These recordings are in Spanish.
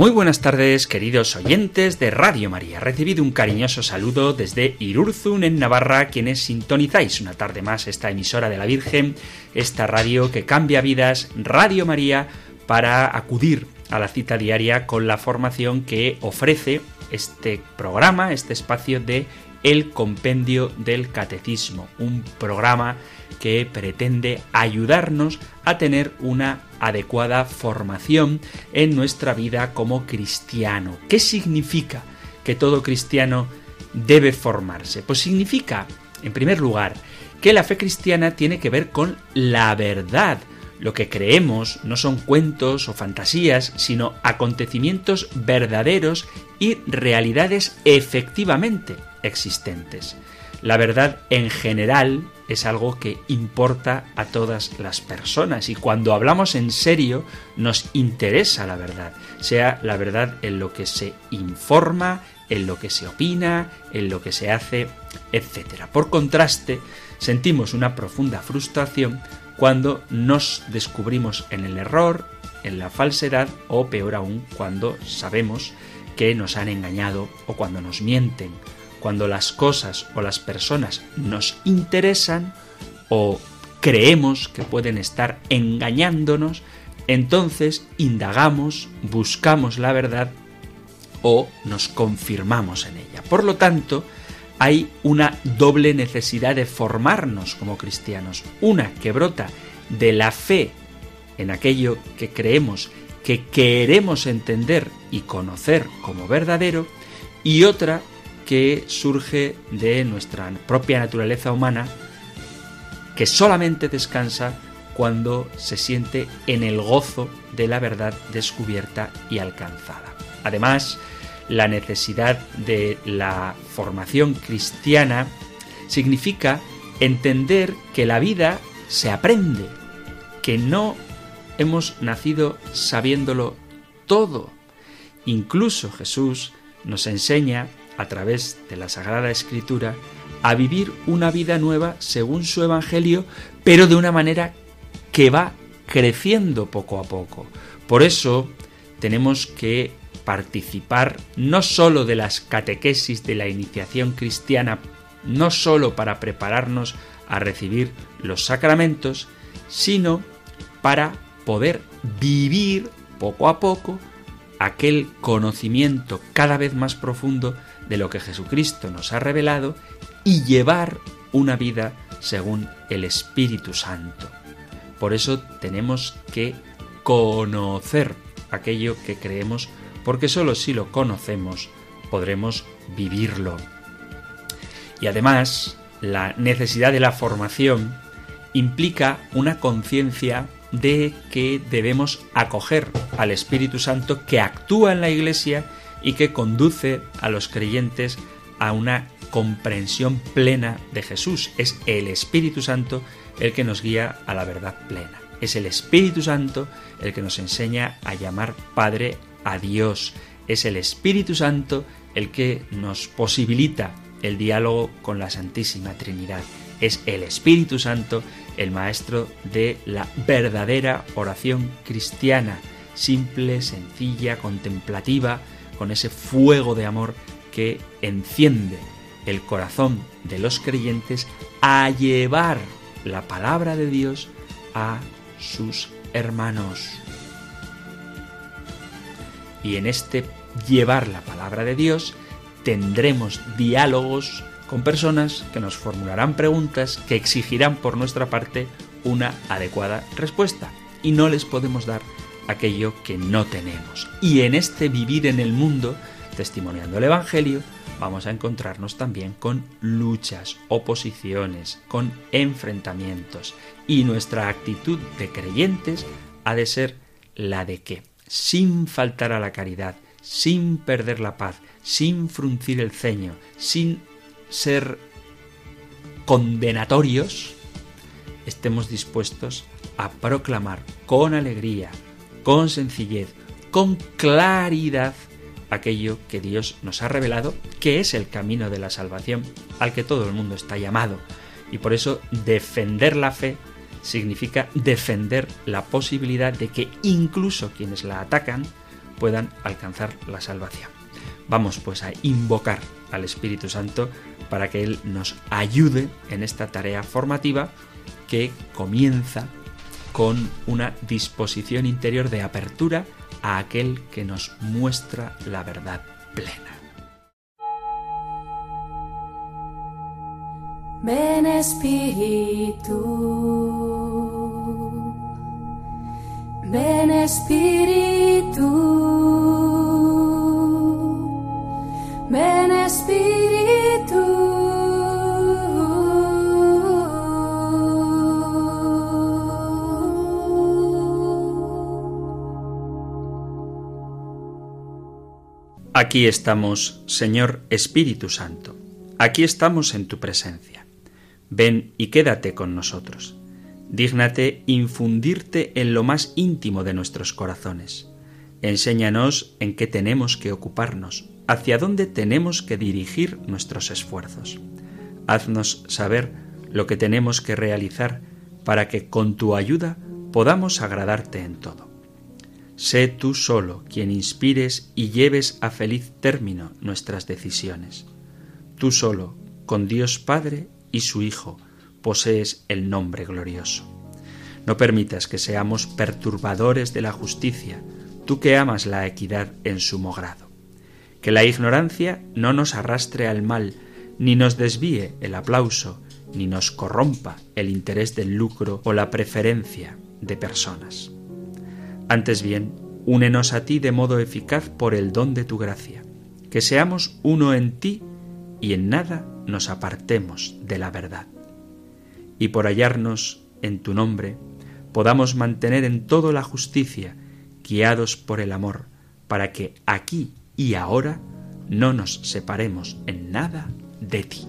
Muy buenas tardes, queridos oyentes de Radio María. Recibido un cariñoso saludo desde Irurzun, en Navarra, quienes sintonizáis una tarde más esta emisora de la Virgen, esta radio que cambia vidas, Radio María, para acudir a la cita diaria con la formación que ofrece este programa, este espacio de El Compendio del Catecismo, un programa que pretende ayudarnos a tener una adecuada formación en nuestra vida como cristiano. ¿Qué significa que todo cristiano debe formarse? Pues significa, en primer lugar, que la fe cristiana tiene que ver con la verdad. Lo que creemos no son cuentos o fantasías, sino acontecimientos verdaderos y realidades efectivamente existentes. La verdad en general es algo que importa a todas las personas. Y cuando hablamos en serio nos interesa la verdad, sea la verdad en lo que se informa, en lo que se opina, en lo que se hace, etc. Por contraste, sentimos una profunda frustración cuando nos descubrimos en el error, en la falsedad o peor aún cuando sabemos que nos han engañado o cuando nos mienten cuando las cosas o las personas nos interesan o creemos que pueden estar engañándonos, entonces indagamos, buscamos la verdad o nos confirmamos en ella. Por lo tanto, hay una doble necesidad de formarnos como cristianos. Una que brota de la fe en aquello que creemos, que queremos entender y conocer como verdadero, y otra que surge de nuestra propia naturaleza humana, que solamente descansa cuando se siente en el gozo de la verdad descubierta y alcanzada. Además, la necesidad de la formación cristiana significa entender que la vida se aprende, que no hemos nacido sabiéndolo todo. Incluso Jesús nos enseña a través de la Sagrada Escritura, a vivir una vida nueva según su Evangelio, pero de una manera que va creciendo poco a poco. Por eso tenemos que participar no sólo de las catequesis de la iniciación cristiana, no sólo para prepararnos a recibir los sacramentos, sino para poder vivir poco a poco aquel conocimiento cada vez más profundo de lo que Jesucristo nos ha revelado y llevar una vida según el Espíritu Santo. Por eso tenemos que conocer aquello que creemos, porque sólo si lo conocemos podremos vivirlo. Y además, la necesidad de la formación implica una conciencia de que debemos acoger al Espíritu Santo que actúa en la Iglesia y que conduce a los creyentes a una comprensión plena de Jesús. Es el Espíritu Santo el que nos guía a la verdad plena. Es el Espíritu Santo el que nos enseña a llamar Padre a Dios. Es el Espíritu Santo el que nos posibilita el diálogo con la Santísima Trinidad. Es el Espíritu Santo el maestro de la verdadera oración cristiana, simple, sencilla, contemplativa, con ese fuego de amor que enciende el corazón de los creyentes a llevar la palabra de Dios a sus hermanos. Y en este llevar la palabra de Dios tendremos diálogos con personas que nos formularán preguntas que exigirán por nuestra parte una adecuada respuesta. Y no les podemos dar aquello que no tenemos. Y en este vivir en el mundo, testimoniando el Evangelio, vamos a encontrarnos también con luchas, oposiciones, con enfrentamientos. Y nuestra actitud de creyentes ha de ser la de que, sin faltar a la caridad, sin perder la paz, sin fruncir el ceño, sin ser condenatorios, estemos dispuestos a proclamar con alegría, con sencillez, con claridad aquello que Dios nos ha revelado, que es el camino de la salvación al que todo el mundo está llamado. Y por eso defender la fe significa defender la posibilidad de que incluso quienes la atacan puedan alcanzar la salvación. Vamos pues a invocar al Espíritu Santo para que Él nos ayude en esta tarea formativa que comienza con una disposición interior de apertura a aquel que nos muestra la verdad plena. Ven Espíritu, ven Espíritu, ven Espíritu. Aquí estamos, Señor Espíritu Santo, aquí estamos en tu presencia. Ven y quédate con nosotros. Dígnate infundirte en lo más íntimo de nuestros corazones. Enséñanos en qué tenemos que ocuparnos, hacia dónde tenemos que dirigir nuestros esfuerzos. Haznos saber lo que tenemos que realizar para que con tu ayuda podamos agradarte en todo. Sé tú solo quien inspires y lleves a feliz término nuestras decisiones. Tú solo, con Dios Padre y su Hijo, posees el nombre glorioso. No permitas que seamos perturbadores de la justicia, tú que amas la equidad en sumo grado. Que la ignorancia no nos arrastre al mal, ni nos desvíe el aplauso, ni nos corrompa el interés del lucro o la preferencia de personas. Antes bien, únenos a ti de modo eficaz por el don de tu gracia, que seamos uno en ti y en nada nos apartemos de la verdad. Y por hallarnos en tu nombre, podamos mantener en todo la justicia, guiados por el amor, para que aquí y ahora no nos separemos en nada de ti.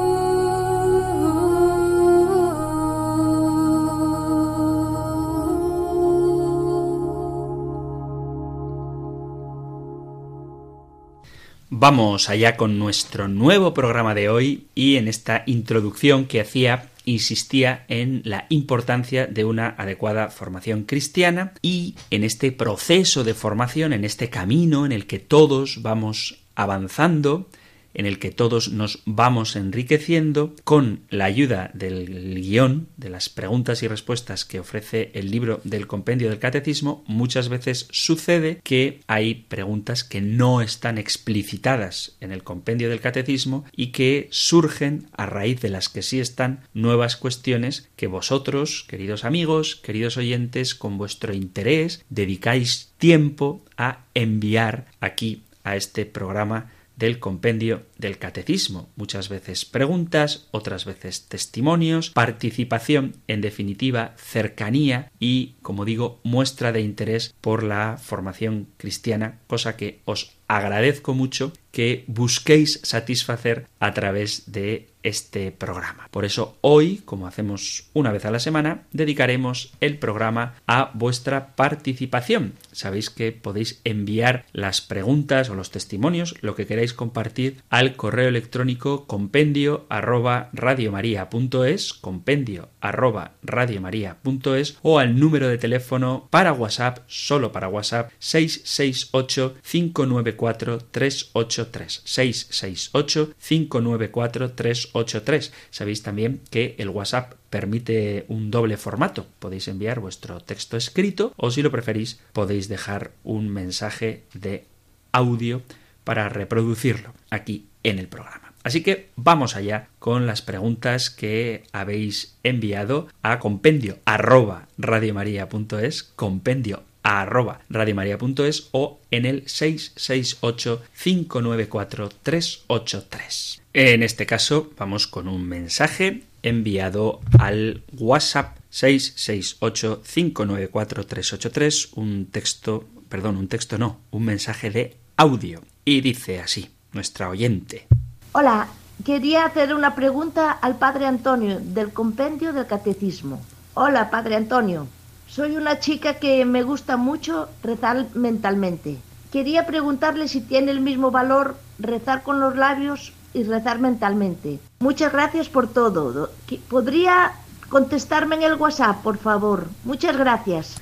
Vamos allá con nuestro nuevo programa de hoy y en esta introducción que hacía insistía en la importancia de una adecuada formación cristiana y en este proceso de formación, en este camino en el que todos vamos avanzando, en el que todos nos vamos enriqueciendo con la ayuda del guion, de las preguntas y respuestas que ofrece el libro del compendio del catecismo, muchas veces sucede que hay preguntas que no están explicitadas en el compendio del catecismo y que surgen a raíz de las que sí están nuevas cuestiones que vosotros, queridos amigos, queridos oyentes, con vuestro interés dedicáis tiempo a enviar aquí a este programa del compendio del catecismo. Muchas veces preguntas, otras veces testimonios, participación, en definitiva, cercanía y, como digo, muestra de interés por la formación cristiana, cosa que os agradezco mucho que busquéis satisfacer a través de este programa. Por eso hoy, como hacemos una vez a la semana, dedicaremos el programa a vuestra participación. Sabéis que podéis enviar las preguntas o los testimonios, lo que queráis compartir, al correo electrónico compendio arroba radiomaria.es, compendio arroba radiomaria.es o al número de teléfono para WhatsApp, solo para WhatsApp, 668 594 383 668 594 383. Sabéis también que el WhatsApp permite un doble formato. Podéis enviar vuestro texto escrito o si lo preferís podéis dejar un mensaje de audio para reproducirlo aquí en el programa. Así que vamos allá con las preguntas que habéis enviado a compendio arroba radiomaria.es, compendio arroba radiomaria.es o en el 668-594-383. En este caso vamos con un mensaje enviado al WhatsApp 668-594-383, un texto, perdón, un texto no, un mensaje de audio. Y dice así, nuestra oyente. Hola, quería hacer una pregunta al Padre Antonio del Compendio del Catecismo. Hola, Padre Antonio. Soy una chica que me gusta mucho rezar mentalmente. Quería preguntarle si tiene el mismo valor rezar con los labios y rezar mentalmente. Muchas gracias por todo. ¿Podría contestarme en el WhatsApp, por favor? Muchas gracias.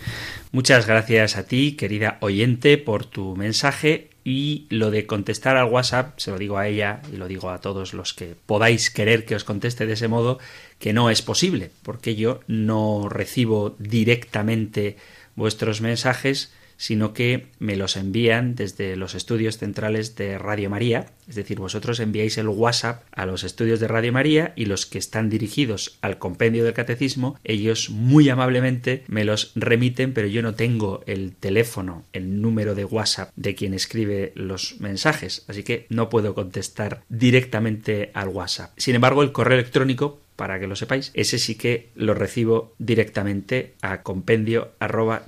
Muchas gracias a ti, querida oyente, por tu mensaje y lo de contestar al WhatsApp, se lo digo a ella y lo digo a todos los que podáis querer que os conteste de ese modo, que no es posible, porque yo no recibo directamente vuestros mensajes, sino que me los envían desde los estudios centrales de Radio María, es decir, vosotros enviáis el WhatsApp a los estudios de Radio María y los que están dirigidos al compendio del catecismo, ellos muy amablemente me los remiten, pero yo no tengo el teléfono, el número de WhatsApp de quien escribe los mensajes, así que no puedo contestar directamente al WhatsApp. Sin embargo, el correo electrónico para que lo sepáis, ese sí que lo recibo directamente a compendio arroba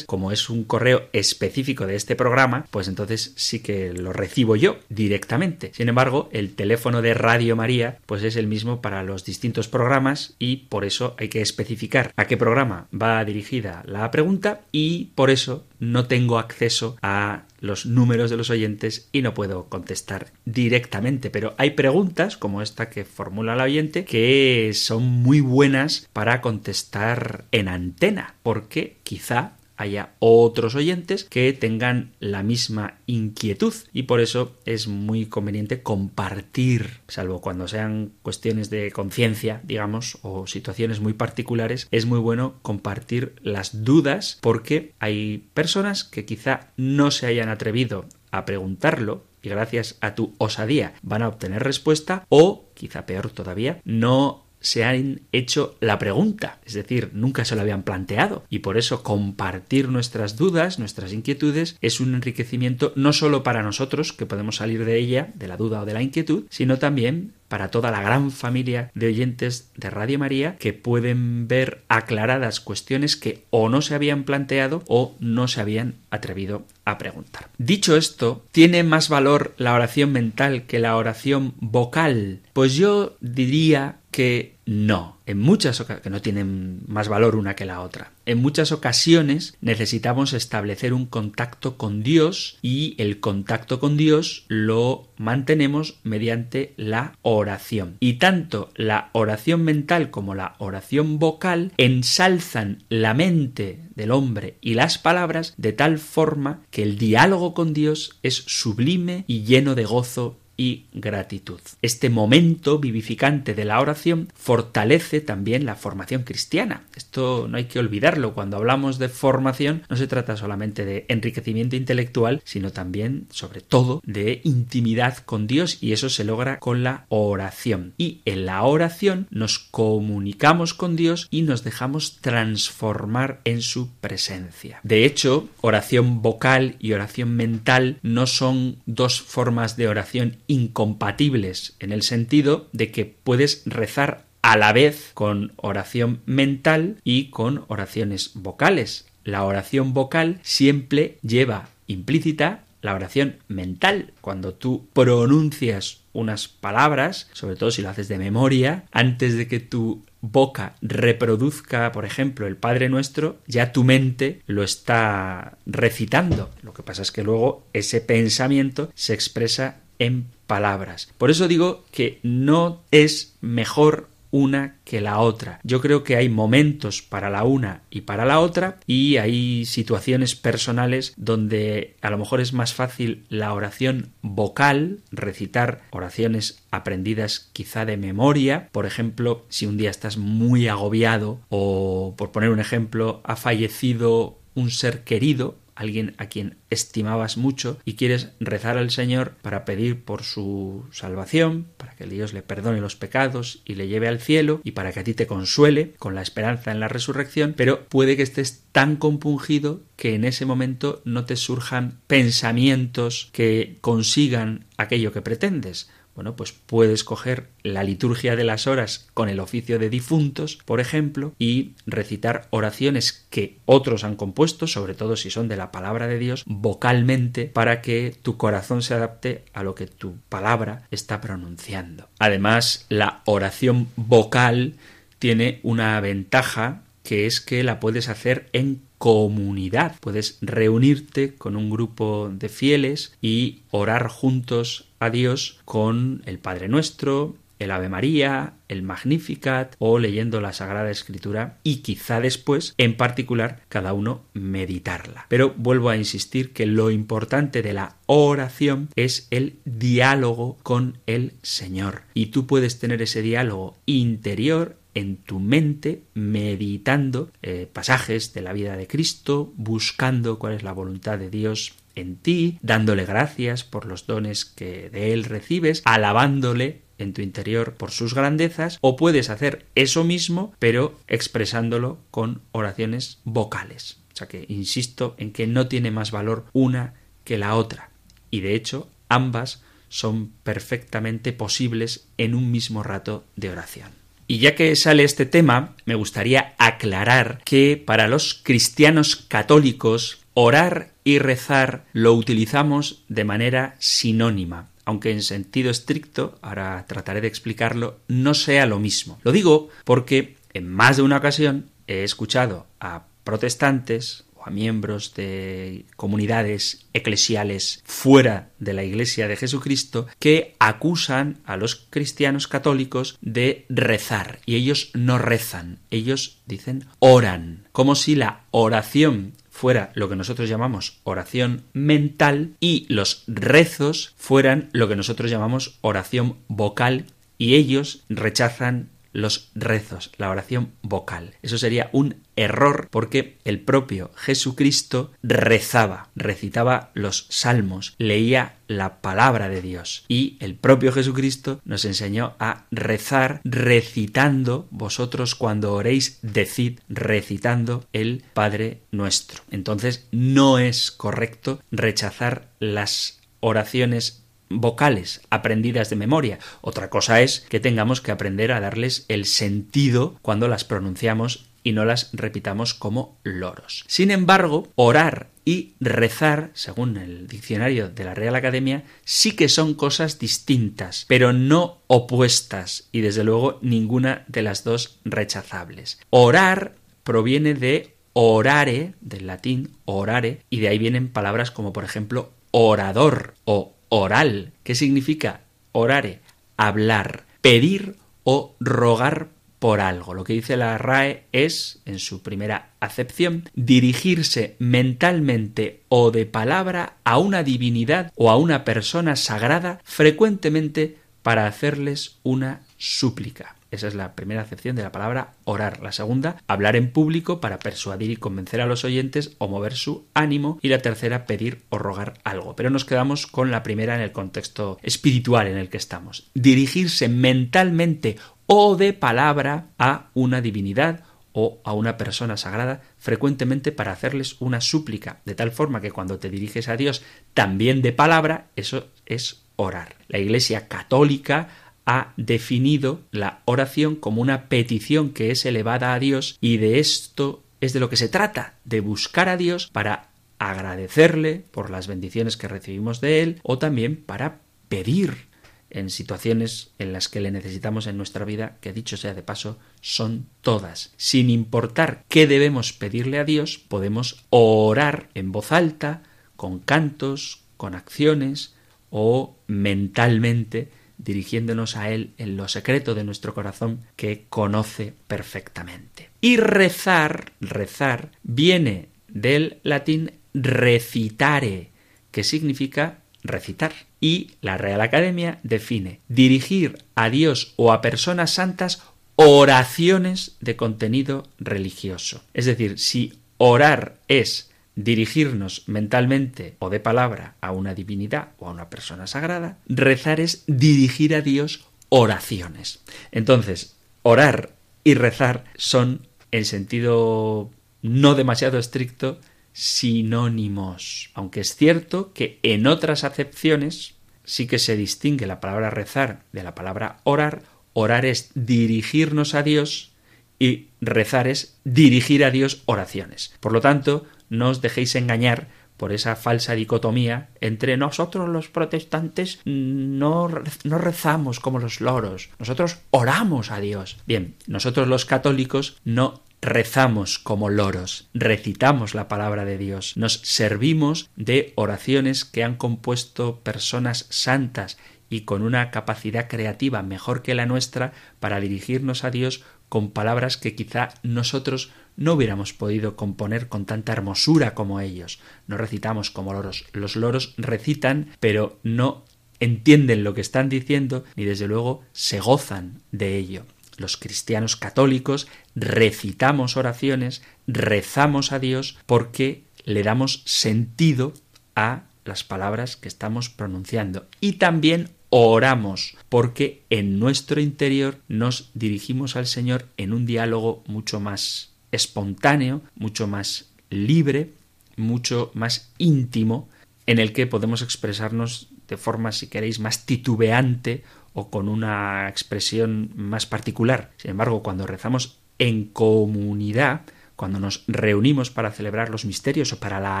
Como es un correo específico de este programa, pues entonces sí que lo recibo yo directamente. Sin embargo, el teléfono de Radio María, pues es el mismo para los distintos programas y por eso hay que especificar a qué programa va dirigida la pregunta y por eso no tengo acceso a los números de los oyentes y no puedo contestar directamente. Pero hay preguntas, como esta que formula la oyente, que son muy buenas para contestar en antena, porque quizá haya otros oyentes que tengan la misma inquietud y por eso es muy conveniente compartir, salvo cuando sean cuestiones de conciencia, digamos, o situaciones muy particulares, es muy bueno compartir las dudas porque hay personas que quizá no se hayan atrevido a preguntarlo y gracias a tu osadía van a obtener respuesta o, quizá peor todavía, no se han hecho la pregunta, es decir, nunca se lo habían planteado. Y por eso compartir nuestras dudas, nuestras inquietudes, es un enriquecimiento no solo para nosotros, que podemos salir de ella, de la duda o de la inquietud, sino también para toda la gran familia de oyentes de Radio María que pueden ver aclaradas cuestiones que o no se habían planteado o no se habían atrevido a preguntar. Dicho esto, ¿tiene más valor la oración mental que la oración vocal? Pues yo diría que no, en muchas que no tienen más valor una que la otra. En muchas ocasiones necesitamos establecer un contacto con Dios y el contacto con Dios lo mantenemos mediante la oración. Y tanto la oración mental como la oración vocal ensalzan la mente del hombre y las palabras de tal forma que el diálogo con Dios es sublime y lleno de gozo y gratitud. Este momento vivificante de la oración fortalece también la formación cristiana. Esto no hay que olvidarlo. Cuando hablamos de formación no se trata solamente de enriquecimiento intelectual, sino también, sobre todo, de intimidad con Dios y eso se logra con la oración. Y en la oración nos comunicamos con Dios y nos dejamos transformar en su presencia. De hecho, oración vocal y oración mental no son dos formas de oración incompatibles en el sentido de que puedes rezar a la vez con oración mental y con oraciones vocales. La oración vocal siempre lleva implícita la oración mental. Cuando tú pronuncias unas palabras, sobre todo si lo haces de memoria, antes de que tu boca reproduzca, por ejemplo, el Padre Nuestro, ya tu mente lo está recitando. Lo que pasa es que luego ese pensamiento se expresa en palabras. Por eso digo que no es mejor una que la otra. Yo creo que hay momentos para la una y para la otra y hay situaciones personales donde a lo mejor es más fácil la oración vocal, recitar oraciones aprendidas quizá de memoria, por ejemplo, si un día estás muy agobiado o por poner un ejemplo, ha fallecido un ser querido, alguien a quien estimabas mucho y quieres rezar al Señor para pedir por su salvación, para que Dios le perdone los pecados y le lleve al cielo y para que a ti te consuele con la esperanza en la resurrección, pero puede que estés tan compungido que en ese momento no te surjan pensamientos que consigan aquello que pretendes bueno, pues puedes coger la liturgia de las horas con el oficio de difuntos, por ejemplo, y recitar oraciones que otros han compuesto, sobre todo si son de la palabra de Dios, vocalmente, para que tu corazón se adapte a lo que tu palabra está pronunciando. Además, la oración vocal tiene una ventaja que es que la puedes hacer en comunidad. Puedes reunirte con un grupo de fieles y orar juntos a Dios con el Padre Nuestro, el Ave María, el Magnificat o leyendo la Sagrada Escritura y quizá después, en particular, cada uno meditarla. Pero vuelvo a insistir que lo importante de la oración es el diálogo con el Señor. Y tú puedes tener ese diálogo interior en tu mente meditando eh, pasajes de la vida de Cristo, buscando cuál es la voluntad de Dios en ti, dándole gracias por los dones que de Él recibes, alabándole en tu interior por sus grandezas, o puedes hacer eso mismo, pero expresándolo con oraciones vocales. O sea que insisto en que no tiene más valor una que la otra. Y de hecho, ambas son perfectamente posibles en un mismo rato de oración. Y ya que sale este tema, me gustaría aclarar que para los cristianos católicos orar y rezar lo utilizamos de manera sinónima aunque en sentido estricto, ahora trataré de explicarlo, no sea lo mismo. Lo digo porque en más de una ocasión he escuchado a protestantes, miembros de comunidades eclesiales fuera de la Iglesia de Jesucristo que acusan a los cristianos católicos de rezar y ellos no rezan, ellos dicen oran, como si la oración fuera lo que nosotros llamamos oración mental y los rezos fueran lo que nosotros llamamos oración vocal y ellos rechazan los rezos, la oración vocal. Eso sería un error porque el propio Jesucristo rezaba, recitaba los salmos, leía la palabra de Dios y el propio Jesucristo nos enseñó a rezar recitando vosotros cuando oréis decid recitando el Padre nuestro. Entonces no es correcto rechazar las oraciones vocales aprendidas de memoria. Otra cosa es que tengamos que aprender a darles el sentido cuando las pronunciamos y no las repitamos como loros. Sin embargo, orar y rezar, según el diccionario de la Real Academia, sí que son cosas distintas, pero no opuestas y desde luego ninguna de las dos rechazables. Orar proviene de orare, del latín orare, y de ahí vienen palabras como por ejemplo orador o oral. ¿Qué significa orare? Hablar, pedir o rogar por algo. Lo que dice la RAE es, en su primera acepción, dirigirse mentalmente o de palabra a una divinidad o a una persona sagrada frecuentemente para hacerles una súplica. Esa es la primera acepción de la palabra orar. La segunda, hablar en público para persuadir y convencer a los oyentes o mover su ánimo. Y la tercera, pedir o rogar algo. Pero nos quedamos con la primera en el contexto espiritual en el que estamos. Dirigirse mentalmente o de palabra a una divinidad o a una persona sagrada frecuentemente para hacerles una súplica, de tal forma que cuando te diriges a Dios también de palabra, eso es orar. La Iglesia católica ha definido la oración como una petición que es elevada a Dios y de esto es de lo que se trata, de buscar a Dios para agradecerle por las bendiciones que recibimos de Él o también para pedir en situaciones en las que le necesitamos en nuestra vida, que dicho sea de paso, son todas. Sin importar qué debemos pedirle a Dios, podemos orar en voz alta, con cantos, con acciones o mentalmente dirigiéndonos a Él en lo secreto de nuestro corazón que conoce perfectamente. Y rezar, rezar, viene del latín recitare, que significa recitar. Y la Real Academia define dirigir a Dios o a personas santas oraciones de contenido religioso. Es decir, si orar es dirigirnos mentalmente o de palabra a una divinidad o a una persona sagrada. Rezar es dirigir a Dios oraciones. Entonces, orar y rezar son, en sentido no demasiado estricto, sinónimos. Aunque es cierto que en otras acepciones sí que se distingue la palabra rezar de la palabra orar. Orar es dirigirnos a Dios y rezar es dirigir a Dios oraciones. Por lo tanto, no os dejéis engañar por esa falsa dicotomía entre nosotros los protestantes no, no, rezamos como los loros, nosotros oramos a Dios. Bien, nosotros los católicos no rezamos como loros, recitamos la palabra de Dios, nos servimos de oraciones que han compuesto personas santas y con una capacidad creativa mejor que la nuestra para dirigirnos a Dios con palabras que quizá nosotros no hubiéramos podido componer con tanta hermosura como ellos. No recitamos como loros. Los loros recitan, pero no entienden lo que están diciendo ni desde luego se gozan de ello. Los cristianos católicos recitamos oraciones, rezamos a Dios porque le damos sentido a las palabras que estamos pronunciando y también oramos porque en nuestro interior nos dirigimos al Señor en un diálogo mucho más espontáneo, mucho más libre, mucho más íntimo, en el que podemos expresarnos de forma, si queréis, más titubeante o con una expresión más particular. Sin embargo, cuando rezamos en comunidad, cuando nos reunimos para celebrar los misterios o para la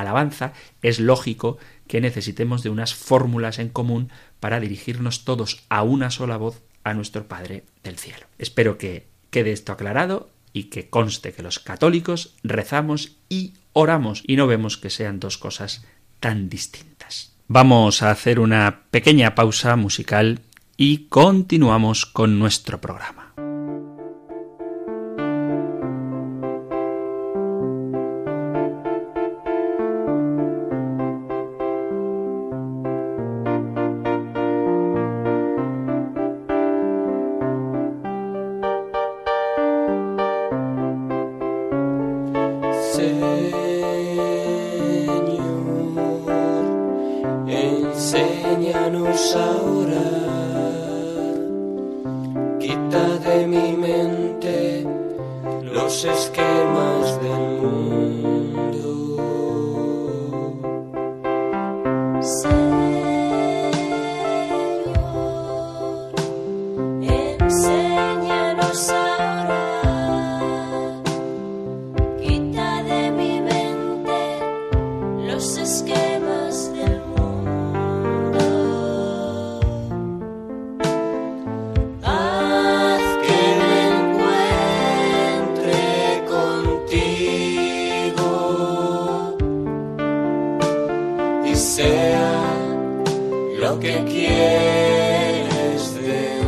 alabanza, es lógico que necesitemos de unas fórmulas en común para dirigirnos todos a una sola voz a nuestro Padre del Cielo. Espero que quede esto aclarado y que conste que los católicos rezamos y oramos y no vemos que sean dos cosas tan distintas. Vamos a hacer una pequeña pausa musical y continuamos con nuestro programa. Quiero encontrarme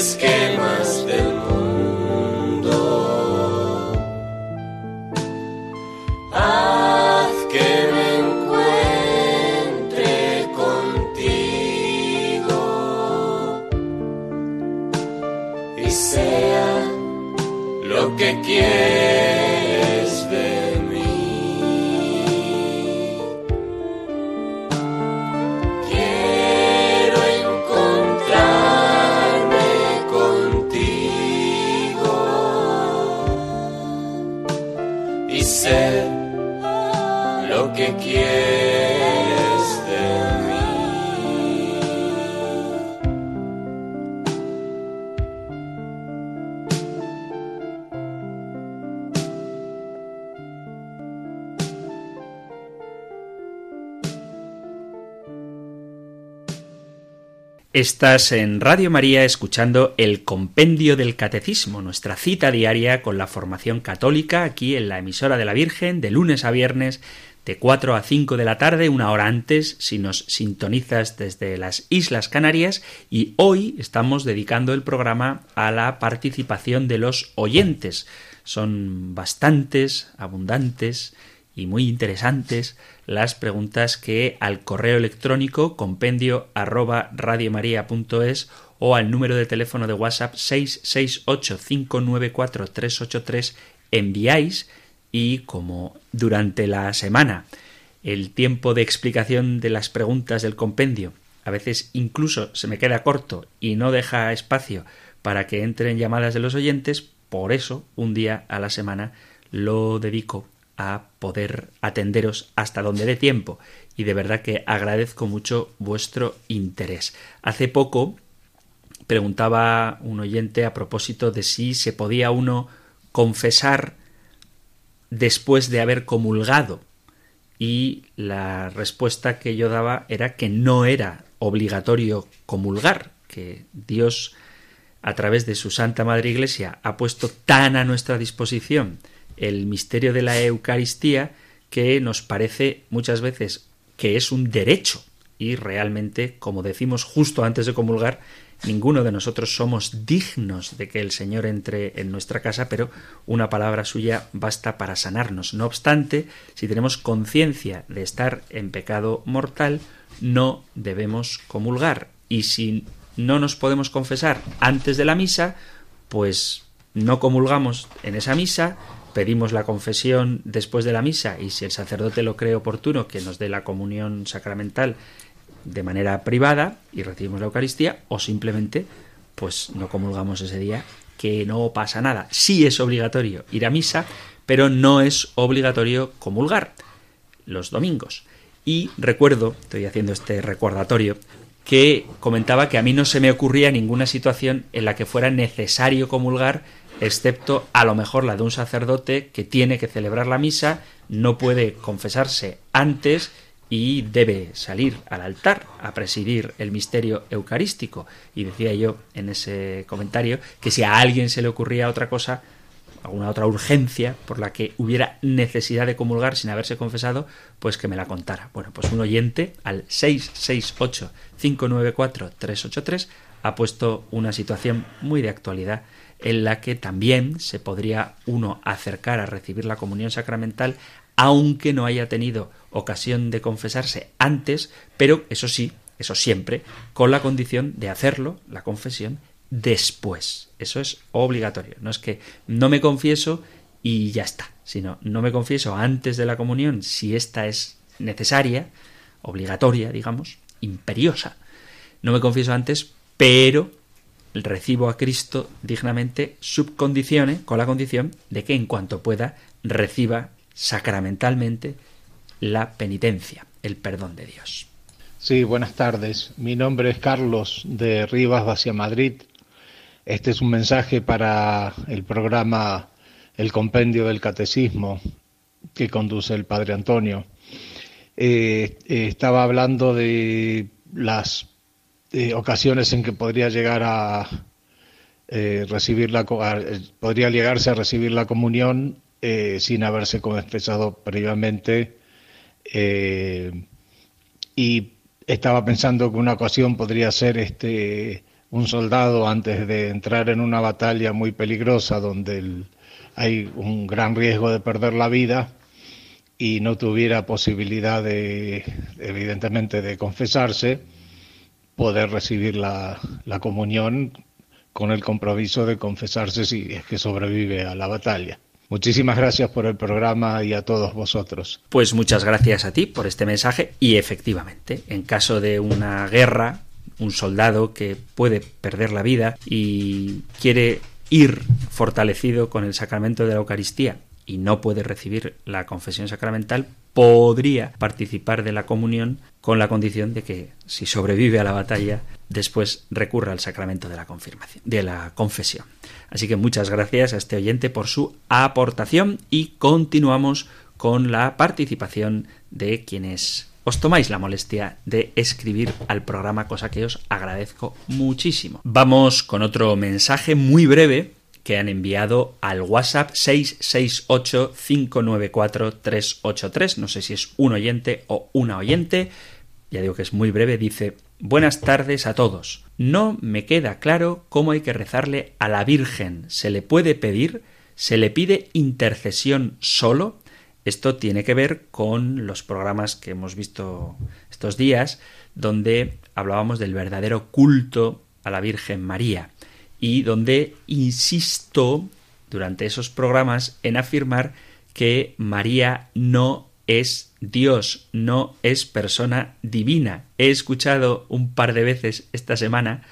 escape. ser lo que quiero. Estás en Radio María escuchando el Compendio del Catecismo, nuestra cita diaria con la formación católica aquí en la emisora de la Virgen de lunes a viernes de 4 a 5 de la tarde, una hora antes si nos sintonizas desde las Islas Canarias y hoy estamos dedicando el programa a la participación de los oyentes. Son bastantes, abundantes y muy interesantes las preguntas que al correo electrónico compendio arroba radiomaria.es o al número de teléfono de WhatsApp 668-594-383 enviáis y como durante la semana el tiempo de explicación de las preguntas del compendio a veces incluso se me queda corto y no deja espacio para que entren llamadas de los oyentes, por eso un día a la semana lo dedico a poder atenderos hasta donde dé tiempo y de verdad que agradezco mucho vuestro interés. Hace poco preguntaba un oyente a propósito de si se podía uno confesar después de haber comulgado y la respuesta que yo daba era que no era obligatorio comulgar, que Dios a través de su Santa Madre Iglesia ha puesto tan a nuestra disposición el misterio de la Eucaristía que nos parece muchas veces que es un derecho y realmente, como decimos justo antes de comulgar, ninguno de nosotros somos dignos de que el Señor entre en nuestra casa, pero una palabra suya basta para sanarnos. No obstante, si tenemos conciencia de estar en pecado mortal, no debemos comulgar. Y si no nos podemos confesar antes de la misa, pues no comulgamos en esa misa, pedimos la confesión después de la misa y si el sacerdote lo cree oportuno que nos dé la comunión sacramental de manera privada y recibimos la Eucaristía o simplemente pues no comulgamos ese día que no pasa nada. Sí es obligatorio ir a misa, pero no es obligatorio comulgar los domingos. Y recuerdo, estoy haciendo este recordatorio, que comentaba que a mí no se me ocurría ninguna situación en la que fuera necesario comulgar excepto a lo mejor la de un sacerdote que tiene que celebrar la misa, no puede confesarse antes y debe salir al altar a presidir el misterio eucarístico. Y decía yo en ese comentario que si a alguien se le ocurría otra cosa, alguna otra urgencia por la que hubiera necesidad de comulgar sin haberse confesado, pues que me la contara. Bueno, pues un oyente al 668-594-383 ha puesto una situación muy de actualidad en la que también se podría uno acercar a recibir la comunión sacramental aunque no haya tenido ocasión de confesarse antes, pero eso sí, eso siempre, con la condición de hacerlo, la confesión, después. Eso es obligatorio. No es que no me confieso y ya está, sino no me confieso antes de la comunión si esta es necesaria, obligatoria, digamos, imperiosa. No me confieso antes, pero recibo a Cristo dignamente subcondicione con la condición de que en cuanto pueda reciba sacramentalmente la penitencia, el perdón de Dios. Sí, buenas tardes. Mi nombre es Carlos de Rivas hacia Madrid. Este es un mensaje para el programa El Compendio del Catecismo que conduce el Padre Antonio. Eh, eh, estaba hablando de las eh, ocasiones en que podría llegar a eh, recibir la eh, podría llegarse a recibir la comunión sin haberse confesado previamente y estaba pensando que una ocasión podría ser este un soldado antes de entrar en una batalla muy peligrosa donde hay un gran riesgo de perder la vida y no tuviera posibilidad de evidentemente de confesarse poder recibir la, la comunión con el compromiso de confesarse si es que sobrevive a la batalla. Muchísimas gracias por el programa y a todos vosotros. Pues muchas gracias a ti por este mensaje y efectivamente, en caso de una guerra, un soldado que puede perder la vida y quiere ir fortalecido con el sacramento de la Eucaristía y no puede recibir la confesión sacramental, podría participar de la comunión con la condición de que si sobrevive a la batalla después recurra al sacramento de la confirmación, de la confesión. Así que muchas gracias a este oyente por su aportación y continuamos con la participación de quienes os tomáis la molestia de escribir al programa, cosa que os agradezco muchísimo. Vamos con otro mensaje muy breve que han enviado al WhatsApp 668-594-383. No sé si es un oyente o una oyente. Ya digo que es muy breve. Dice, buenas tardes a todos. No me queda claro cómo hay que rezarle a la Virgen. ¿Se le puede pedir? ¿Se le pide intercesión solo? Esto tiene que ver con los programas que hemos visto estos días, donde hablábamos del verdadero culto a la Virgen María y donde insisto durante esos programas en afirmar que María no es Dios, no es persona divina. He escuchado un par de veces esta semana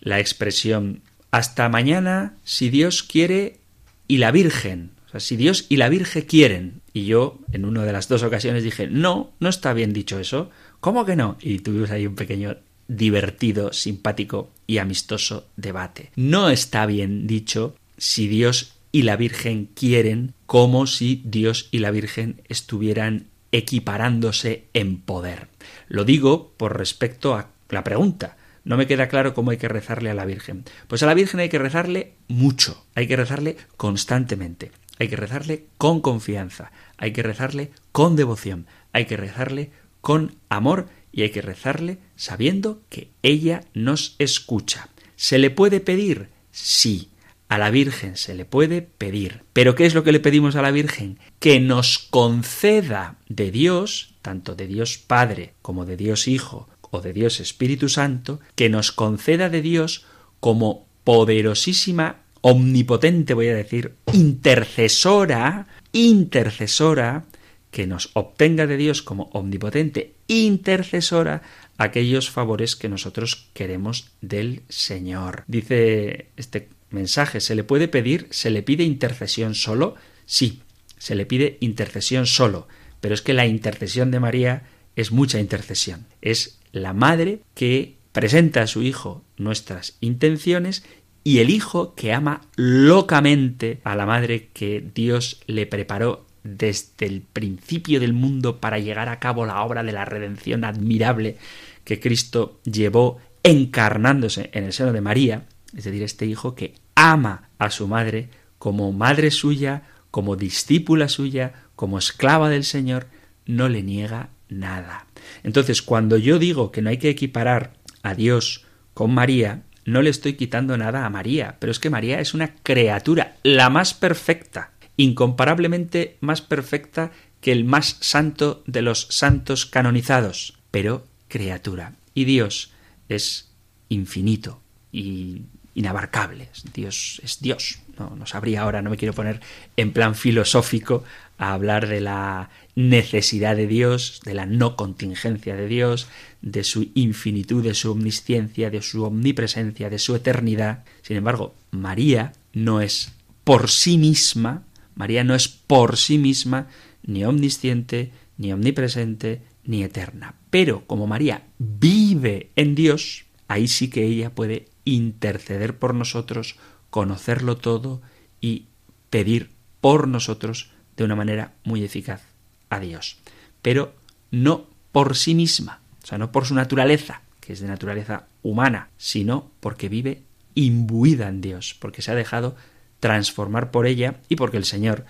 la expresión hasta mañana si Dios quiere y la Virgen. O sea, si Dios y la Virgen quieren. Y yo en una de las dos ocasiones dije, no, no está bien dicho eso. ¿Cómo que no? Y tuvimos ahí un pequeño divertido, simpático y amistoso debate. No está bien dicho si Dios y la Virgen quieren como si Dios y la Virgen estuvieran equiparándose en poder. Lo digo por respecto a la pregunta. No me queda claro cómo hay que rezarle a la Virgen. Pues a la Virgen hay que rezarle mucho, hay que rezarle constantemente, hay que rezarle con confianza, hay que rezarle con devoción, hay que rezarle con amor y hay que rezarle sabiendo que ella nos escucha. ¿Se le puede pedir? Sí. A la Virgen se le puede pedir. Pero ¿qué es lo que le pedimos a la Virgen? Que nos conceda de Dios, tanto de Dios Padre como de Dios Hijo o de Dios Espíritu Santo, que nos conceda de Dios como poderosísima, omnipotente, voy a decir, intercesora, intercesora, que nos obtenga de Dios como omnipotente intercesora aquellos favores que nosotros queremos del Señor. Dice este mensaje, ¿se le puede pedir, se le pide intercesión solo? Sí, se le pide intercesión solo, pero es que la intercesión de María es mucha intercesión. Es la madre que presenta a su hijo nuestras intenciones y el hijo que ama locamente a la madre que Dios le preparó desde el principio del mundo para llegar a cabo la obra de la redención admirable que Cristo llevó encarnándose en el seno de María, es decir, este hijo que ama a su madre como madre suya, como discípula suya, como esclava del Señor, no le niega nada. Entonces, cuando yo digo que no hay que equiparar a Dios con María, no le estoy quitando nada a María, pero es que María es una criatura, la más perfecta, incomparablemente más perfecta que el más santo de los santos canonizados, pero criatura. Y Dios es infinito y inabarcable. Dios es Dios. No, no sabría ahora, no me quiero poner en plan filosófico a hablar de la necesidad de Dios, de la no contingencia de Dios, de su infinitud, de su omnisciencia, de su omnipresencia, de su eternidad. Sin embargo, María no es por sí misma María no es por sí misma ni omnisciente, ni omnipresente, ni eterna. Pero como María vive en Dios, ahí sí que ella puede interceder por nosotros, conocerlo todo y pedir por nosotros de una manera muy eficaz a Dios. Pero no por sí misma, o sea, no por su naturaleza, que es de naturaleza humana, sino porque vive imbuida en Dios, porque se ha dejado transformar por ella y porque el Señor,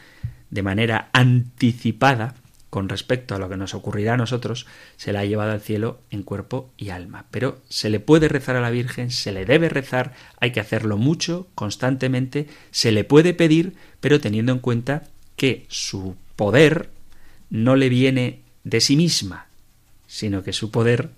de manera anticipada con respecto a lo que nos ocurrirá a nosotros, se la ha llevado al cielo en cuerpo y alma. Pero se le puede rezar a la Virgen, se le debe rezar, hay que hacerlo mucho, constantemente, se le puede pedir, pero teniendo en cuenta que su poder no le viene de sí misma, sino que su poder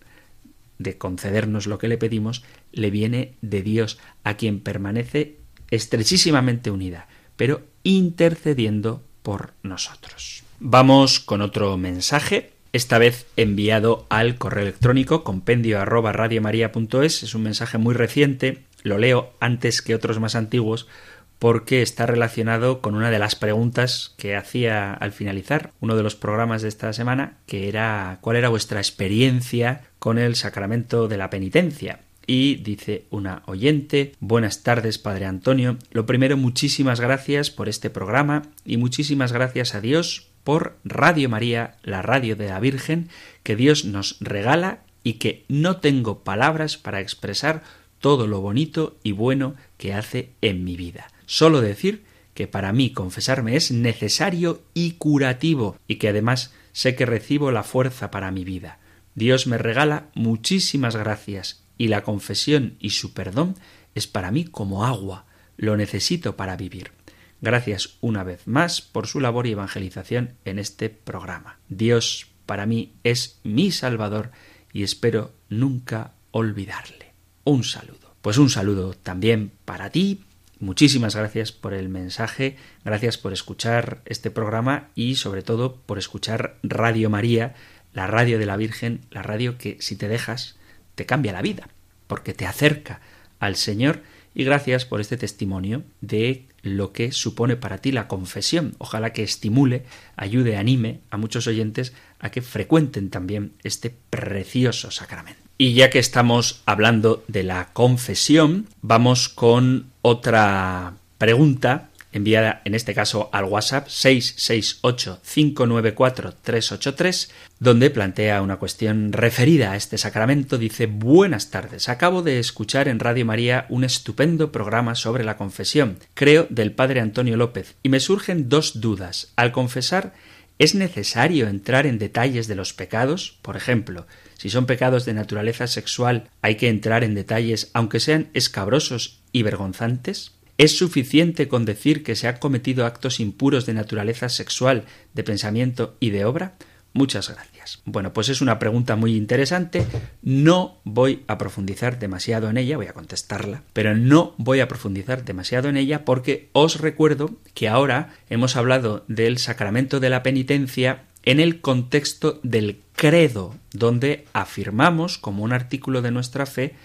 de concedernos lo que le pedimos le viene de Dios, a quien permanece estrechísimamente unida, pero intercediendo por nosotros. Vamos con otro mensaje, esta vez enviado al correo electrónico compendio arroba es un mensaje muy reciente, lo leo antes que otros más antiguos, porque está relacionado con una de las preguntas que hacía al finalizar uno de los programas de esta semana, que era cuál era vuestra experiencia con el sacramento de la penitencia. Y dice una oyente, buenas tardes Padre Antonio. Lo primero, muchísimas gracias por este programa y muchísimas gracias a Dios por Radio María, la radio de la Virgen, que Dios nos regala y que no tengo palabras para expresar todo lo bonito y bueno que hace en mi vida. Solo decir que para mí confesarme es necesario y curativo y que además sé que recibo la fuerza para mi vida. Dios me regala muchísimas gracias y la confesión y su perdón es para mí como agua, lo necesito para vivir. Gracias una vez más por su labor y evangelización en este programa. Dios para mí es mi Salvador y espero nunca olvidarle. Un saludo. Pues un saludo también para ti, Muchísimas gracias por el mensaje, gracias por escuchar este programa y sobre todo por escuchar Radio María, la radio de la Virgen, la radio que si te dejas te cambia la vida, porque te acerca al Señor y gracias por este testimonio de lo que supone para ti la confesión. Ojalá que estimule, ayude, anime a muchos oyentes a que frecuenten también este precioso sacramento. Y ya que estamos hablando de la confesión, vamos con otra pregunta enviada en este caso al WhatsApp 668-594-383, donde plantea una cuestión referida a este sacramento. Dice, buenas tardes, acabo de escuchar en Radio María un estupendo programa sobre la confesión, creo del Padre Antonio López, y me surgen dos dudas. Al confesar, ¿es necesario entrar en detalles de los pecados? Por ejemplo, si son pecados de naturaleza sexual, hay que entrar en detalles, aunque sean escabrosos y vergonzantes. ¿Es suficiente con decir que se han cometido actos impuros de naturaleza sexual, de pensamiento y de obra? Muchas gracias. Bueno, pues es una pregunta muy interesante. No voy a profundizar demasiado en ella, voy a contestarla, pero no voy a profundizar demasiado en ella porque os recuerdo que ahora hemos hablado del sacramento de la penitencia en el contexto del credo, donde afirmamos como un artículo de nuestra fe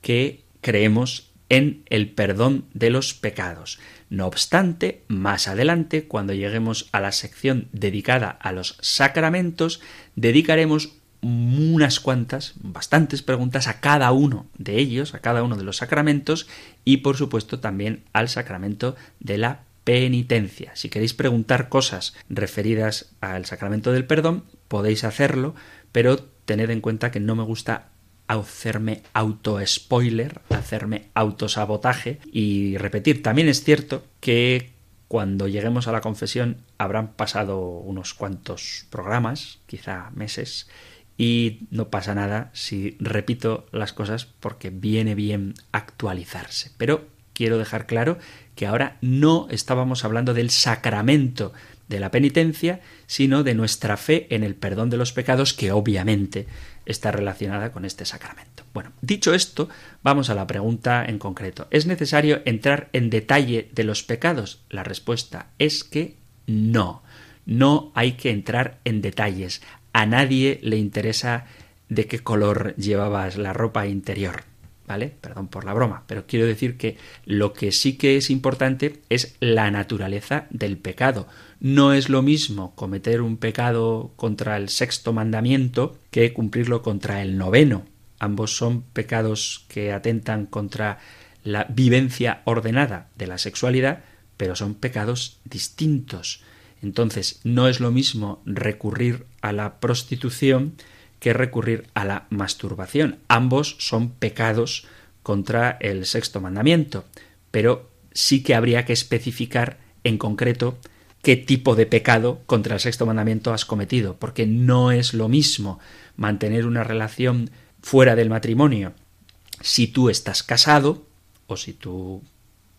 que creemos en el perdón de los pecados. No obstante, más adelante, cuando lleguemos a la sección dedicada a los sacramentos, dedicaremos unas cuantas, bastantes preguntas a cada uno de ellos, a cada uno de los sacramentos y por supuesto también al sacramento de la penitencia. Si queréis preguntar cosas referidas al sacramento del perdón, podéis hacerlo, pero tened en cuenta que no me gusta hacerme auto-spoiler, hacerme autosabotaje y repetir. También es cierto que cuando lleguemos a la confesión habrán pasado unos cuantos programas, quizá meses, y no pasa nada si repito las cosas porque viene bien actualizarse. Pero quiero dejar claro que ahora no estábamos hablando del sacramento de la penitencia, sino de nuestra fe en el perdón de los pecados, que obviamente está relacionada con este sacramento. Bueno, dicho esto, vamos a la pregunta en concreto. ¿Es necesario entrar en detalle de los pecados? La respuesta es que no. No hay que entrar en detalles. A nadie le interesa de qué color llevabas la ropa interior. ¿vale? Perdón por la broma, pero quiero decir que lo que sí que es importante es la naturaleza del pecado. No es lo mismo cometer un pecado contra el sexto mandamiento que cumplirlo contra el noveno. Ambos son pecados que atentan contra la vivencia ordenada de la sexualidad, pero son pecados distintos. Entonces, no es lo mismo recurrir a la prostitución que recurrir a la masturbación. Ambos son pecados contra el sexto mandamiento, pero sí que habría que especificar en concreto qué tipo de pecado contra el sexto mandamiento has cometido, porque no es lo mismo mantener una relación fuera del matrimonio si tú estás casado o si tu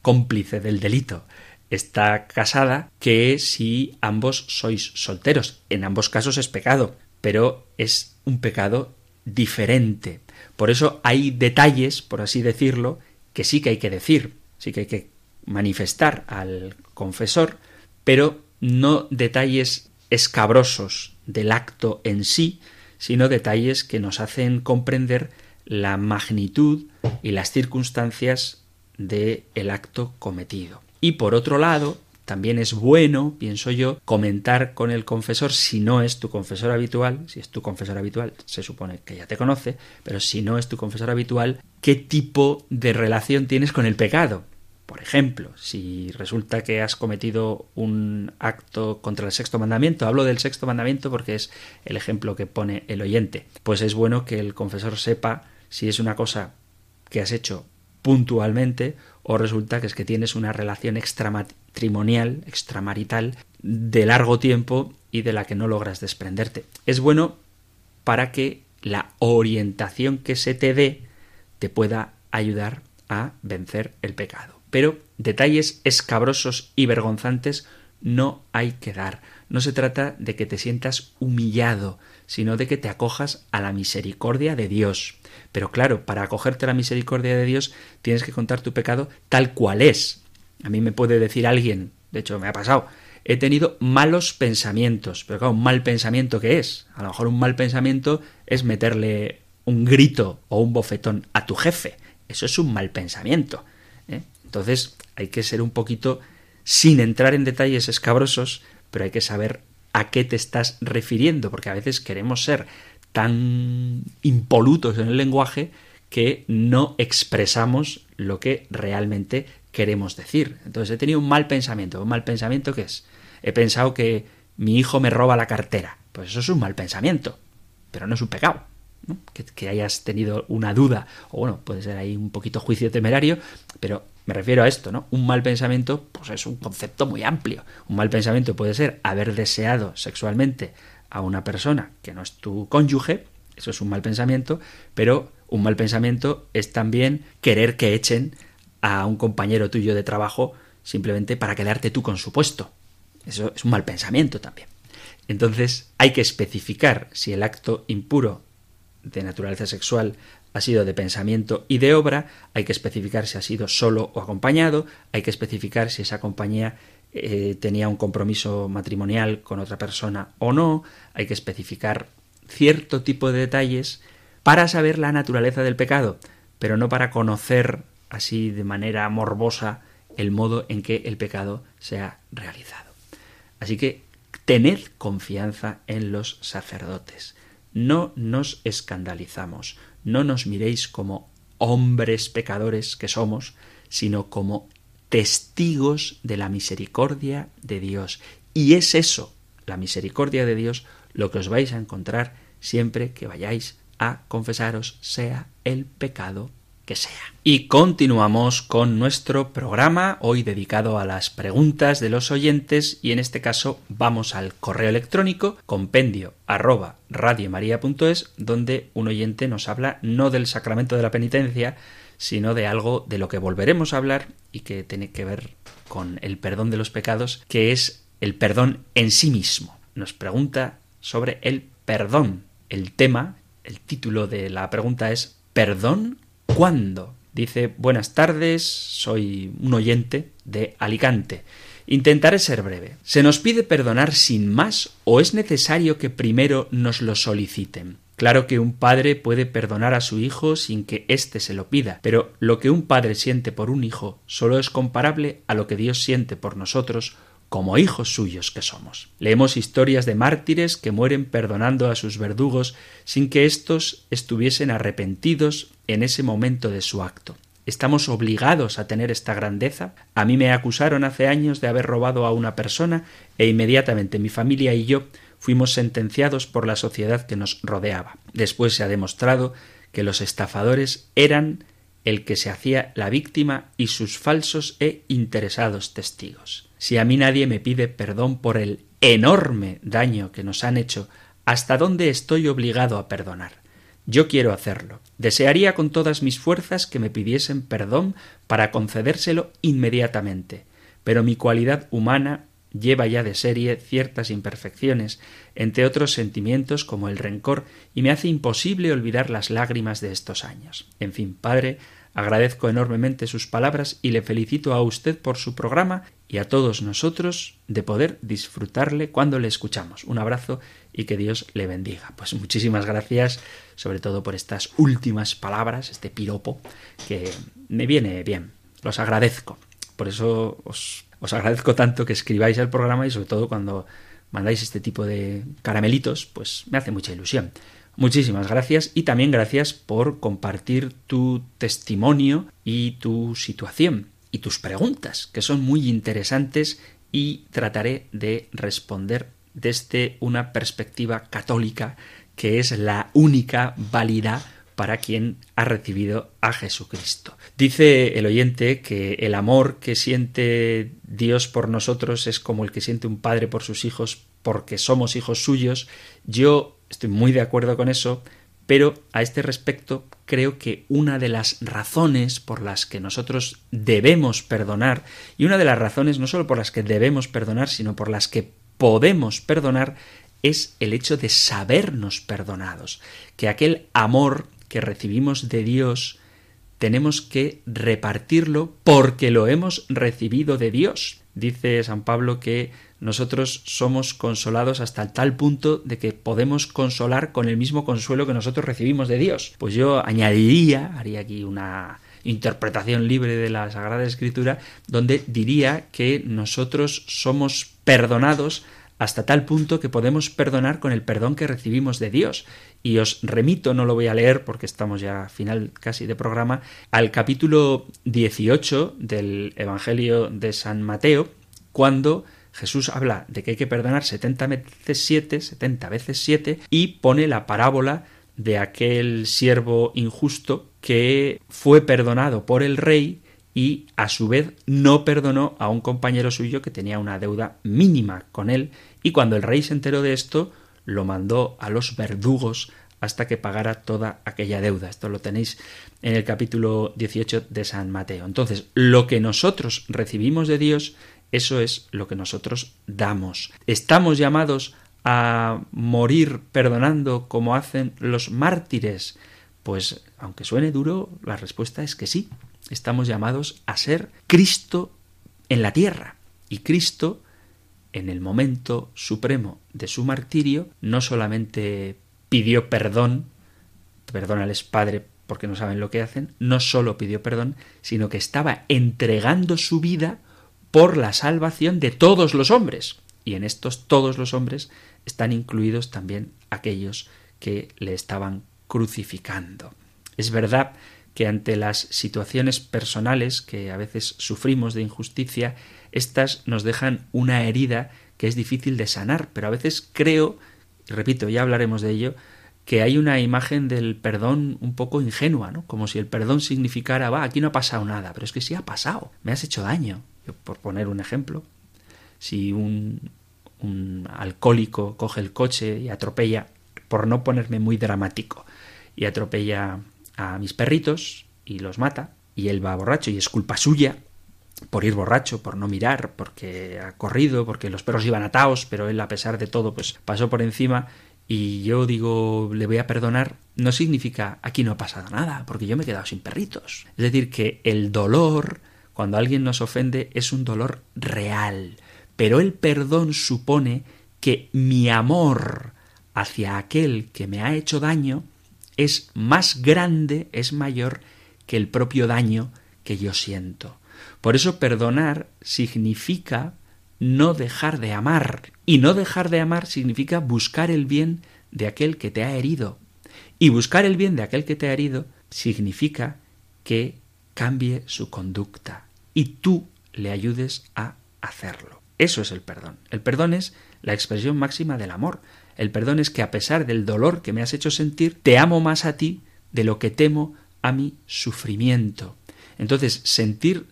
cómplice del delito está casada que si ambos sois solteros. En ambos casos es pecado, pero es un pecado diferente. Por eso hay detalles, por así decirlo, que sí que hay que decir, sí que hay que manifestar al confesor, pero no detalles escabrosos del acto en sí, sino detalles que nos hacen comprender la magnitud y las circunstancias del el acto cometido. Y por otro lado, también es bueno, pienso yo, comentar con el confesor si no es tu confesor habitual, si es tu confesor habitual, se supone que ya te conoce, pero si no es tu confesor habitual, qué tipo de relación tienes con el pecado. Por ejemplo, si resulta que has cometido un acto contra el sexto mandamiento, hablo del sexto mandamiento porque es el ejemplo que pone el oyente, pues es bueno que el confesor sepa si es una cosa que has hecho puntualmente o resulta que es que tienes una relación extramatrimonial, extramarital, de largo tiempo y de la que no logras desprenderte. Es bueno para que la orientación que se te dé te pueda ayudar a vencer el pecado. Pero detalles escabrosos y vergonzantes no hay que dar. No se trata de que te sientas humillado, sino de que te acojas a la misericordia de Dios. Pero claro, para acogerte a la misericordia de Dios tienes que contar tu pecado tal cual es. A mí me puede decir alguien, de hecho me ha pasado, he tenido malos pensamientos. Pero claro, un mal pensamiento ¿qué es? A lo mejor un mal pensamiento es meterle un grito o un bofetón a tu jefe. Eso es un mal pensamiento. Entonces hay que ser un poquito, sin entrar en detalles escabrosos, pero hay que saber a qué te estás refiriendo, porque a veces queremos ser tan impolutos en el lenguaje que no expresamos lo que realmente queremos decir. Entonces he tenido un mal pensamiento. ¿Un mal pensamiento qué es? He pensado que mi hijo me roba la cartera. Pues eso es un mal pensamiento, pero no es un pecado. Que, que, hayas tenido una duda, o bueno, puede ser ahí un poquito juicio temerario, pero me refiero a esto, ¿no? Un mal pensamiento, pues es un concepto muy amplio. Un mal pensamiento puede ser haber deseado sexualmente a una persona que no es tu cónyuge, eso es un mal pensamiento, pero un mal pensamiento es también querer que echen a un compañero tuyo de trabajo simplemente para quedarte tú con su puesto. Eso es un mal pensamiento también. Entonces hay que especificar si el acto impuro de naturaleza sexual ha sido de pensamiento y de obra, hay que especificar si ha sido solo o acompañado, hay que especificar si esa compañía eh, tenía un compromiso matrimonial con otra persona o no, hay que especificar cierto tipo de detalles para saber la naturaleza del pecado, pero no para conocer así de manera morbosa el modo en que el pecado se ha realizado. Así que tened confianza en los sacerdotes. No nos escandalizamos, no nos miréis como hombres pecadores que somos, sino como testigos de la misericordia de Dios. Y es eso, la misericordia de Dios, lo que os vais a encontrar siempre que vayáis a confesaros, sea el pecado Y continuamos con nuestro programa, hoy dedicado a las preguntas de los oyentes, y en este caso vamos al correo electrónico compendio arroba donde un oyente nos habla no del sacramento de la penitencia, sino de algo de lo que volveremos a hablar y que tiene que ver con el perdón de los pecados, que es el perdón en sí mismo. Nos pregunta sobre el perdón. El tema, el título de la pregunta es ¿Perdón ¿Cuándo? Dice, buenas tardes, soy un oyente de Alicante. Intentaré ser breve. ¿Se nos pide perdonar sin más o es necesario que primero nos lo soliciten? Claro que un padre puede perdonar a su hijo sin que éste se lo pida, pero lo que un padre siente por un hijo solo es comparable a lo que Dios siente por nosotros como hijos suyos que somos. Leemos historias de mártires que mueren perdonando a sus verdugos sin que éstos estuviesen arrepentidos en ese momento de su acto. ¿Estamos obligados a tener esta grandeza? A mí me acusaron hace años de haber robado a una persona e inmediatamente mi familia y yo fuimos sentenciados por la sociedad que nos rodeaba. Después se ha demostrado que los estafadores eran el que se hacía la víctima y sus falsos e interesados testigos. Si a mí nadie me pide perdón por el enorme daño que nos han hecho, ¿hasta dónde estoy obligado a perdonar? Yo quiero hacerlo. Desearía con todas mis fuerzas que me pidiesen perdón para concedérselo inmediatamente, pero mi cualidad humana lleva ya de serie ciertas imperfecciones, entre otros sentimientos como el rencor, y me hace imposible olvidar las lágrimas de estos años. En fin, padre, Agradezco enormemente sus palabras y le felicito a usted por su programa y a todos nosotros de poder disfrutarle cuando le escuchamos. Un abrazo y que Dios le bendiga. Pues muchísimas gracias, sobre todo por estas últimas palabras, este piropo, que me viene bien. Los agradezco Por eso os, agradezco tanto que escribáis el programa y sobre todo cuando mandáis este tipo de caramelitos, pues me hace mucha ilusión. Muchísimas gracias y también gracias por compartir tu testimonio y tu situación y tus preguntas, que son muy interesantes y trataré de responder desde una perspectiva católica que es la única válida para quien ha recibido a Jesucristo. Dice el oyente que el amor que siente Dios por nosotros es como el que siente un padre por sus hijos porque somos hijos suyos. Yo estoy muy de acuerdo con eso, pero a este respecto creo que una de las razones por las que nosotros debemos perdonar, y una de las razones no solo por las que debemos perdonar, sino por las que podemos perdonar, es el hecho de sabernos perdonados, que aquel amor que recibimos de Dios tenemos que repartirlo porque lo hemos recibido de Dios. Dice San Pablo que nosotros somos consolados hasta tal punto de que podemos consolar con el mismo consuelo que nosotros recibimos de Dios. Pues yo añadiría, haría aquí una interpretación libre de la Sagrada Escritura, donde diría que nosotros somos perdonados hasta tal punto que podemos perdonar con el perdón que recibimos de Dios. Y os remito, no lo voy a leer porque estamos ya a final casi de programa, al capítulo 18 del Evangelio de San Mateo, cuando Jesús habla de que hay que perdonar 70 veces 7, 70 veces 7, y pone la parábola de aquel siervo injusto que fue perdonado por el rey y a su vez no perdonó a un compañero suyo que tenía una deuda mínima con él y cuando el rey se enteró de esto lo mandó a los verdugos hasta que pagara toda aquella deuda. Esto lo tenéis en el capítulo 18 de San Mateo. Entonces, lo que nosotros recibimos de Dios eso es lo que nosotros damos. ¿Estamos llamados a morir perdonando como hacen los mártires? Pues aunque suene duro, la respuesta es que sí. Estamos llamados a ser Cristo en la tierra. Y Cristo, en el momento supremo de su martirio, no solamente pidió perdón, perdónales Padre porque no saben lo que hacen, no solo pidió perdón, sino que estaba entregando su vida por la salvación de todos los hombres. Y en estos todos los hombres están incluidos también aquellos que le estaban crucificando. Es verdad que ante las situaciones personales que a veces sufrimos de injusticia, éstas nos dejan una herida que es difícil de sanar, pero a veces creo, repito, ya hablaremos de ello, que hay una imagen del perdón un poco ingenua, ¿no? Como si el perdón significara, va, aquí no ha pasado nada, pero es que sí ha pasado, me has hecho daño, por poner un ejemplo, si un, un alcohólico coge el coche y atropella, por no ponerme muy dramático, y atropella a mis perritos y los mata, y él va borracho y es culpa suya, por ir borracho, por no mirar, porque ha corrido, porque los perros iban atados, pero él a pesar de todo pues pasó por encima y yo digo le voy a perdonar, no significa aquí no ha pasado nada, porque yo me he quedado sin perritos. Es decir, que el dolor, cuando alguien nos ofende es un dolor real, pero el perdón supone que mi amor hacia aquel que me ha hecho daño es más grande, es mayor que el propio daño que yo siento. Por eso perdonar significa no dejar de amar. Y no dejar de amar significa buscar el bien de aquel que te ha herido. Y buscar el bien de aquel que te ha herido significa que cambie su conducta y tú le ayudes a hacerlo. Eso es el perdón. El perdón es la expresión máxima del amor. El perdón es que a pesar del dolor que me has hecho sentir, te amo más a ti de lo que temo a mi sufrimiento. Entonces, sentir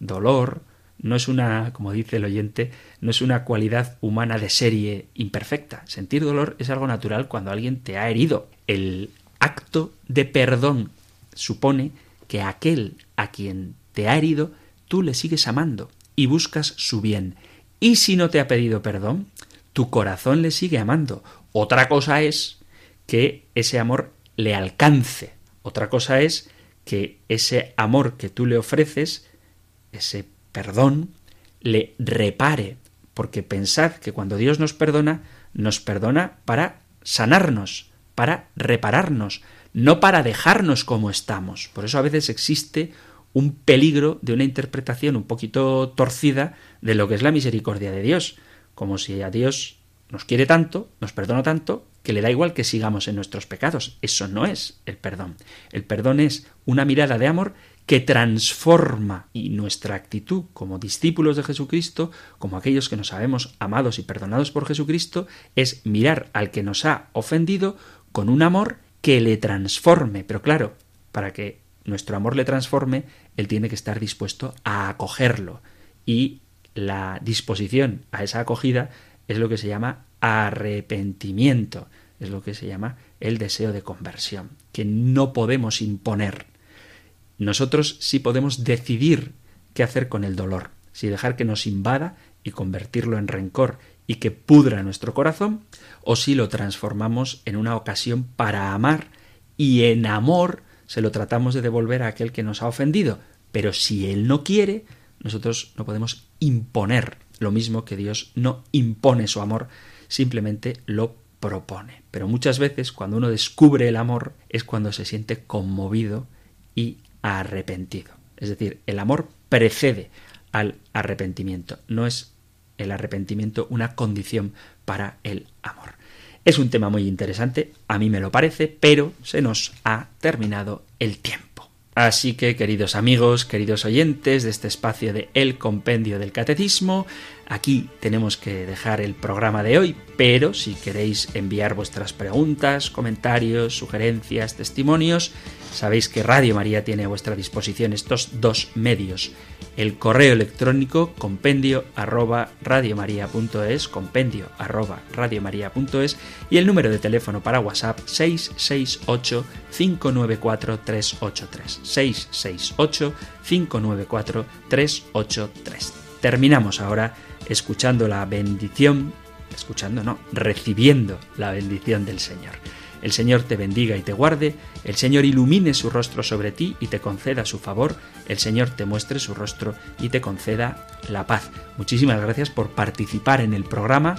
dolor no es una, como dice el oyente, no es una cualidad humana de serie imperfecta. Sentir dolor es algo natural cuando alguien te ha herido. El acto de perdón supone que aquel a quien te ha herido tú le sigues amando y buscas su bien. Y si no te ha pedido perdón, tu corazón le sigue amando. Otra cosa es que ese amor le alcance. Otra cosa es que ese amor que tú le ofreces, ese perdón, le repare. Porque pensad que cuando Dios nos perdona, nos perdona para sanarnos, para repararnos, no para dejarnos como estamos. Por eso a veces existe un peligro de una interpretación un poquito torcida de lo que es la misericordia de Dios, como si a Dios nos quiere tanto, nos perdona tanto, que le da igual que sigamos en nuestros pecados. Eso no es el perdón. El perdón es una mirada de amor que transforma y nuestra actitud como discípulos de Jesucristo, como aquellos que nos sabemos amados y perdonados por Jesucristo, es mirar al que nos ha ofendido con un amor que le transforme. Pero claro, para que nuestro amor le transforme, él tiene que estar dispuesto a acogerlo. Y la disposición a esa acogida es lo que se llama arrepentimiento, es lo que se llama el deseo de conversión, que no podemos imponer. Nosotros sí podemos decidir qué hacer con el dolor, si dejar que nos invada y convertirlo en rencor y que pudra nuestro corazón, o si lo transformamos en una ocasión para amar y en amor se lo tratamos de devolver a aquel que nos ha ofendido. Pero si él no quiere, nosotros no podemos imponer lo mismo que Dios no impone su amor, simplemente lo propone. Pero muchas veces cuando uno descubre el amor es cuando se siente conmovido y arrepentido. Es decir, el amor precede al arrepentimiento, no es el arrepentimiento una condición para el amor. Es un tema muy interesante, a mí me lo parece, pero se nos ha terminado el tiempo. Así que, queridos amigos, queridos oyentes de este espacio de El Compendio del Catecismo, aquí tenemos que dejar el programa de hoy, pero si queréis enviar vuestras preguntas, comentarios, sugerencias, testimonios, sabéis que Radio María tiene a vuestra disposición estos dos medios el correo electrónico compendio arroba radiomaria.es, compendio arroba radiomaria.es y el número de teléfono para WhatsApp 668 594 383 668 594 383. Terminamos ahora escuchando la bendición, escuchando no, recibiendo la bendición del Señor. El Señor te bendiga y te guarde, el Señor ilumine su rostro sobre ti y te conceda su favor, el Señor te muestre su rostro y te conceda la paz. Muchísimas gracias por participar en el programa,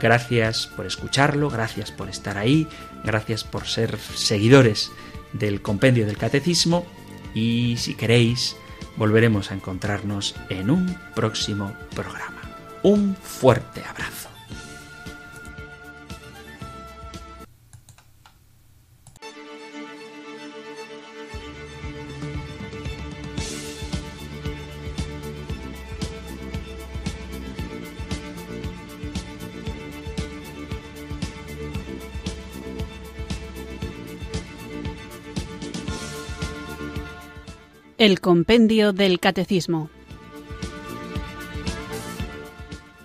gracias por escucharlo, gracias por estar ahí, gracias por ser seguidores del compendio del catecismo y si queréis volveremos a encontrarnos en un próximo programa. Un fuerte abrazo. El Compendio del Catecismo.